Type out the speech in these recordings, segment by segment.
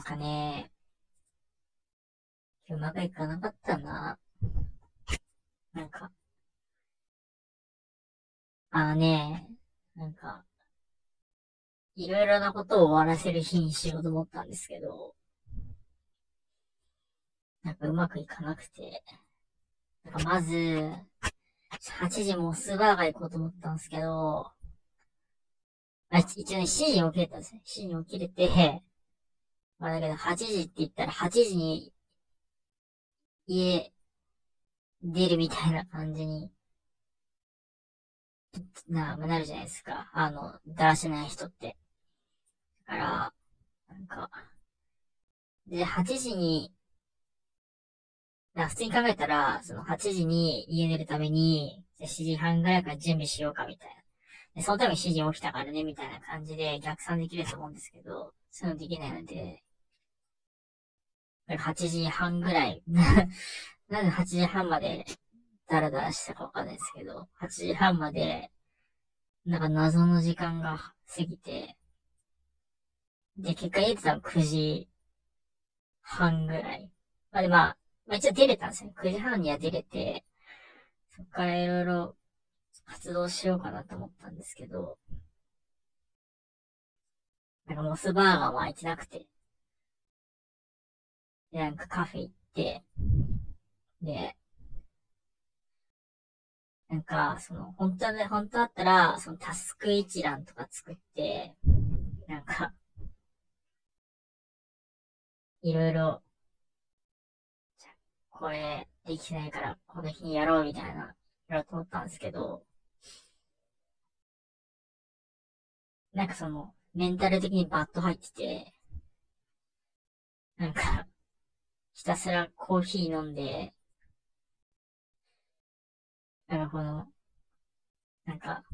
なんかね、うまくいかなかったな。なんか、あのね、なんか、いろいろなことを終わらせる日にしようと思ったんですけど、なんかうまくいかなくて、なんかまず、8時もスーバーガー行こうと思ったんですけど、あ、一応ね、7時に起きれたんですよ。7時に起きれて、まあだけど8時って言ったら8時に家出るみたいな感じにな、なるじゃないですか。あの、だらしない人って。だから、なんか、で、8時に、だ普通に考えたら、その8時に家出るために、じゃ7時半ぐらいから準備しようかみたいな。で、そのために7時起きたからね、みたいな感じで逆算できると思うんですけど、そういうのできないので、8時半ぐらい、なんで8時半までダラダラしたかわかんないですけど、8時半まで、なんか謎の時間が過ぎて、で、結果家出たの9時半ぐらい。まあで、まあ、まあ一応出れたんですよ。9時半には出れて、そっからいろいろ活動しようかなと思ったんですけど、なんかモスバーガーも開いてなくて、で、なんかカフェ行って、で、なんか、その、本当はね、本当だったら、そのタスク一覧とか作って、なんか、いろいろ、これ、できないから、この日にやろうみたいな、やろうと思ったんですけど、なんかその、メンタル的にバット入ってて、なんか、ひたすらコーヒー飲んで、なんかこの、なんか、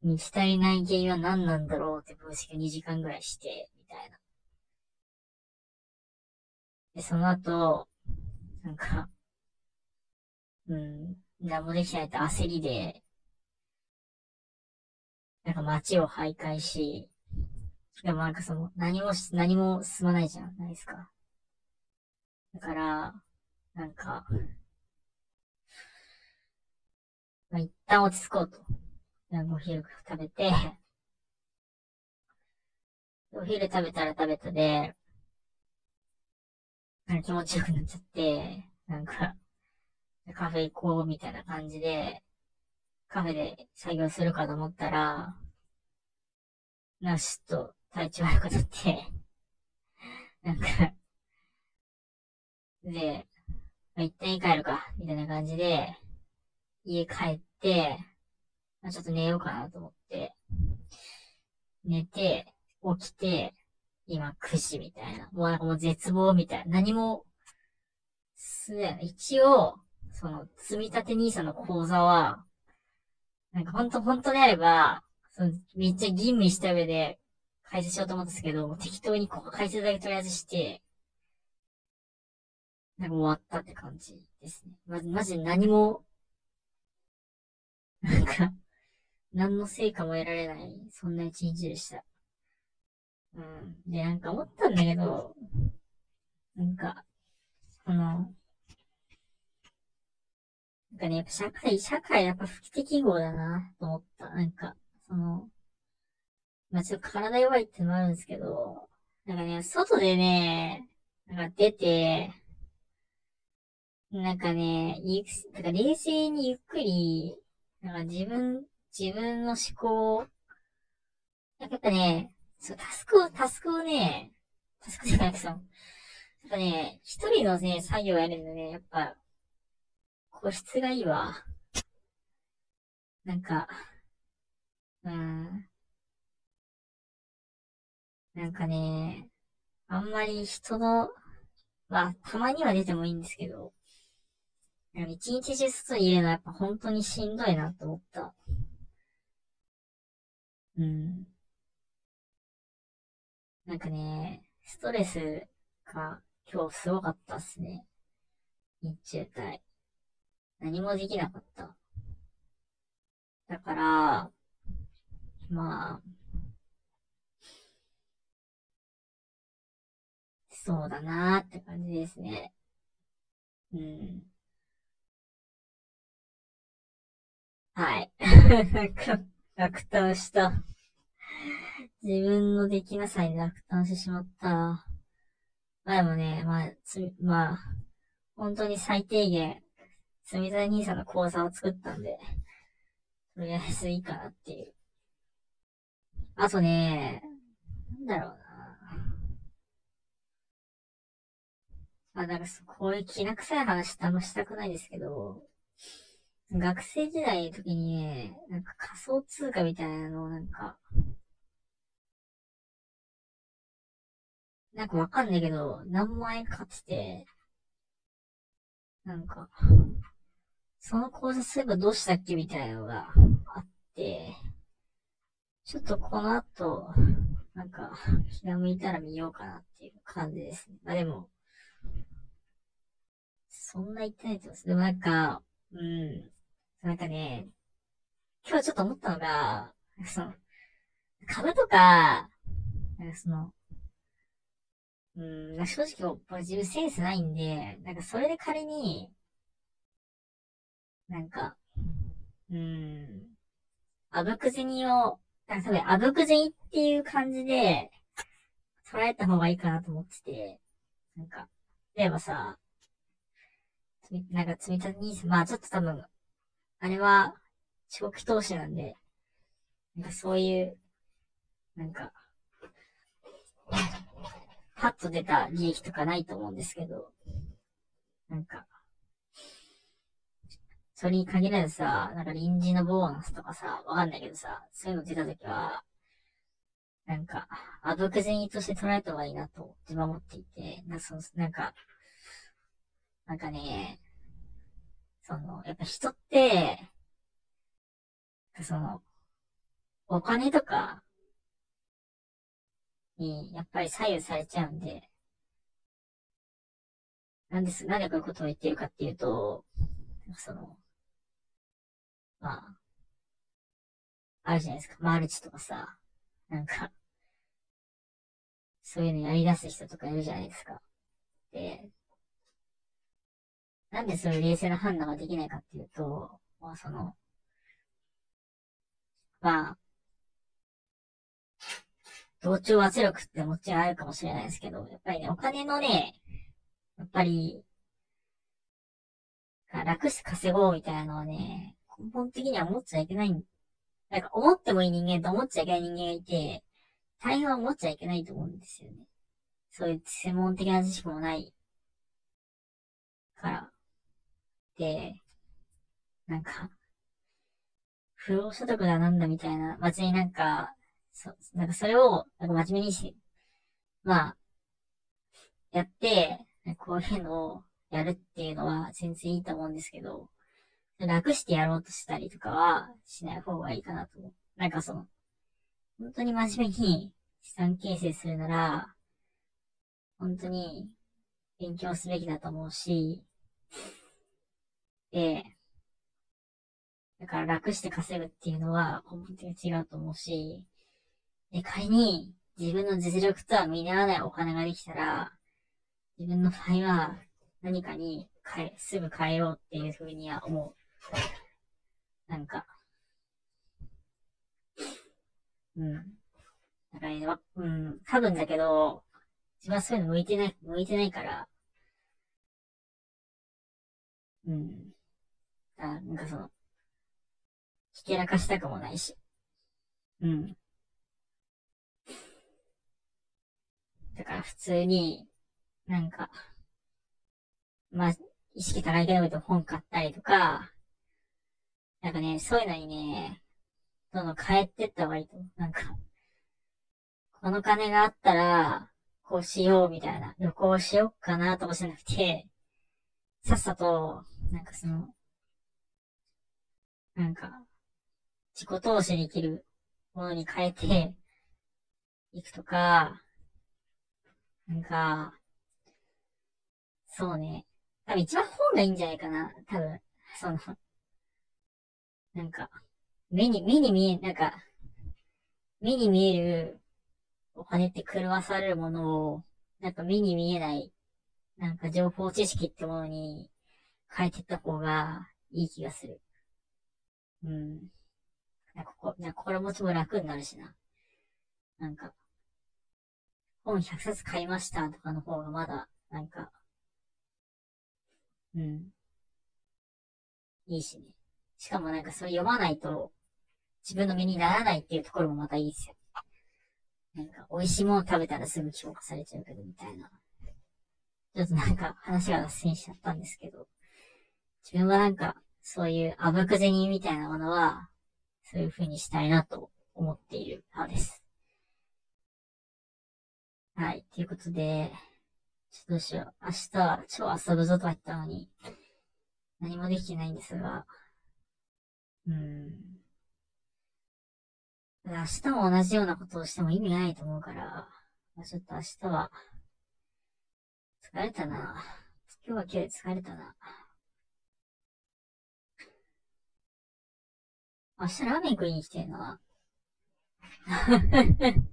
満ち足りない原因は何なんだろうって分析を2時間ぐらいして、みたいな。で、その後、なんか、うん、何もできないと焦りで、なんか街を徘徊し、でもなんかその、何も何も進まないじゃないですか。だから、なんか、まあ、一旦落ち着こうと。お昼食べて、お昼食べたら食べたで、なんか気持ちよくなっちゃって、なんか、カフェ行こうみたいな感じで、カフェで作業するかと思ったら、な、しと体調悪くなって、なんか、で、まあ、一旦家帰るか、みたいな感じで、家帰って、まあ、ちょっと寝ようかなと思って、寝て、起きて、今9時みたいな。もうなんかもう絶望みたいな。何も、す、一応、その、積立て NISA の口座は、なんかほんと、ほんとであれば、その、めっちゃ吟味した上で、解説しようと思ったんですけど、適当にここ解説だけとりあえずして、なんか終わったって感じですね。まじ、まじ何も、なんか、何の成果も得られない、そんな一日でした。うん。で、なんか思ったんだけど、なんか、その、なんかね、やっぱ社会、社会やっぱ不適合だな、と思った。なんか、その、まあ、ちょっと体弱いってのもあるんですけど、なんかね、外でね、なんか出て、なんかね、ゆなんか冷静にゆっくり、なんか自分、自分の思考を、なんかやっぱね、そう、タスクを、タスクをね、タスクじゃなくて、その、やっぱね、一人のね、作業をやるのね、やっぱ、個室がいいわ。なんか、うん。なんかね、あんまり人の、まあ、たまには出てもいいんですけど、一日中外にいるのはやっぱ本当にしんどいなと思った。うん。なんかね、ストレスが今日すごかったっすね。日中帯。何もできなかった。だから、まあ、そうだなーって感じですね。うん。はい。落胆した。自分のできなさに落胆してしまった。まあでもね、まあ、つ、まあ、本当に最低限、積み立て NISA の口座を作ったんで、とりあえずいいかなっていう。あとね、なんだろうな。あ、なんかこういう気な臭い話ってあんましたくないですけど、学生時代の時にね、なんか仮想通貨みたいなのをなんか、なんかわかんないけど、何万円買ってて、なんか、その口座すればどうしたっけみたいなのがあって、ちょっとこの後、なんか、気が向いたら見ようかなっていう感じですね。まあでも、そんな言ってないと思います。でもなんか、うん。なんかね、今日ちょっと思ったのが、その、株とか、なんかその、うん、正直、自分センスないんで、なんかそれで仮に、なんか、うん、あぶく銭を、なんか多分あぶく銭っていう感じで、捉えた方がいいかなと思ってて、なんか、例えばさ、なんか積み立てに、まあちょっと多分、あれは、長期投資なんで、なんかそういう、なんか、パッと出た利益とかないと思うんですけど、なんか、それに限らずさ、なんか臨時のボーナスとかさ、わかんないけどさ、そういうの出たときは、なんか、あぶく銭として捉えた方がいいなと自分は思っていて、なそのなんか、なんかね、その、やっぱ人って、その、お金とか、に、やっぱり左右されちゃうんで、なんです、なんでこういうことを言ってるかっていうと、その、まあ、あるじゃないですか。マルチとかさ、なんか、そういうのやり出す人とかいるじゃないですか。で、なんでそういう冷静な判断ができないかっていうと、まあその、まあ、同調圧力ってもちろんあるかもしれないですけど、やっぱりね、お金のね、やっぱり、楽して稼ごうみたいなのはね、根本的には思っちゃいけない。なんか思ってもいい人間と思っちゃいけない人間がいて、大変は思っちゃいけないと思うんですよね。そういう専門的な知識もないから。で、なんか、不労所得だなんだみたいな、別になんか、そ、なんかそれを、なんか真面目にし、まあ、やって、こういうのをやるっていうのは全然いいと思うんですけど、楽してやろうとしたりとかはしない方がいいかなと思う。なんかその、本当に真面目に資産形成するなら、本当に勉強すべきだと思うし、で、だから楽して稼ぐっていうのは本的に違うと思うし、で、仮に自分の実力とは見合わないお金ができたら、自分の場合は何かに変え、すぐ変えようっていうふうには思う。なんか、うん。だからね、うん、多分だけど、自分はそういうの向いてない、向いてないから、うん。あ、なんかその、ひけらかしたくもないし。うん。だから普通に、なんか、まあ、意識高いけど本買ったりとか、なんかね、そういうのにね、どんどん変えてった方がいいと思う。なんか、この金があったら、こうしようみたいな、旅行しようかなとかじゃなくて、さっさと、なんかその、なんか、自己投資できるものに変えていくとか、なんか、そうね。多分一番本がいいんじゃないかな。多分、その、なんか、目に、目に見え、なんか、目に見えるお金って狂わされるものをなんか目に見えない、なんか情報知識ってものに変えていった方がいい気がする。うん。なんかこなんか心持ちも楽になるしな。なんか、本100冊買いましたとかの方がまだ、なんか、うん。いいしね。しかもなんかそれ読まないと自分の身にならないっていうところもまたいいですよ。なんか、美味しいもの食べたらすぐ評価されちゃうけど、みたいな。ちょっとなんか話が脱線しちゃったんですけど、自分はなんか、そういうあぶく銭みたいなものは、そういう風にしたいなと思っている派です。はい。ということで、ちょっとどうしよう。明日は超遊ぶぞとは言ったのに、何もできてないんですが、うん。明日も同じようなことをしても意味ないと思うから、まあ、ちょっと明日は、疲れたな。今日は今日疲れたな。明日ラーメン食いに来てんな。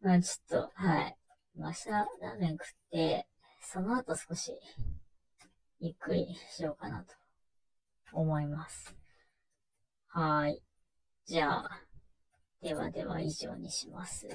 まあちょっと、はい。明日ラーメン食って、その後少し、ゆっくりしようかなと思います。はい。じゃあ、ではでは以上にします。